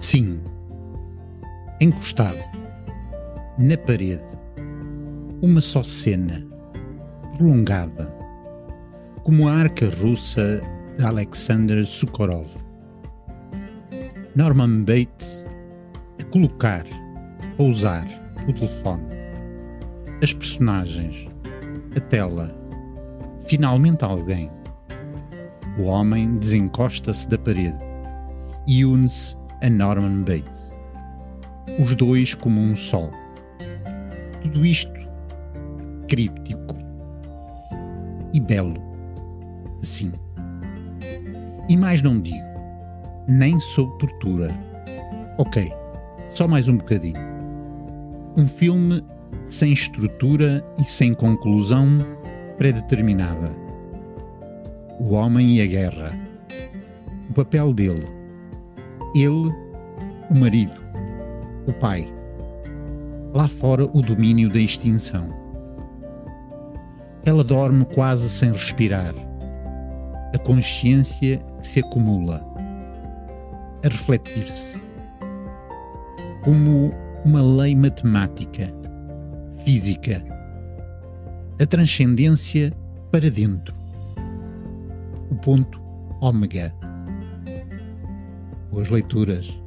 Sim, encostado na parede, uma só cena, prolongada, como a arca russa de Alexander Sukhorov. Norman Bates a colocar, a usar o telefone, as personagens, a tela, finalmente alguém. O homem desencosta-se da parede e une-se a Norman Bates. Os dois como um só. Tudo isto críptico e belo, assim. E mais não digo, nem sob tortura. Ok, só mais um bocadinho. Um filme sem estrutura e sem conclusão predeterminada. O homem e a guerra. O papel dele. Ele, o marido. O pai. Lá fora, o domínio da extinção. Ela dorme quase sem respirar. A consciência se acumula. A refletir-se. Como uma lei matemática, física. A transcendência para dentro. O ponto ômega. Boas leituras.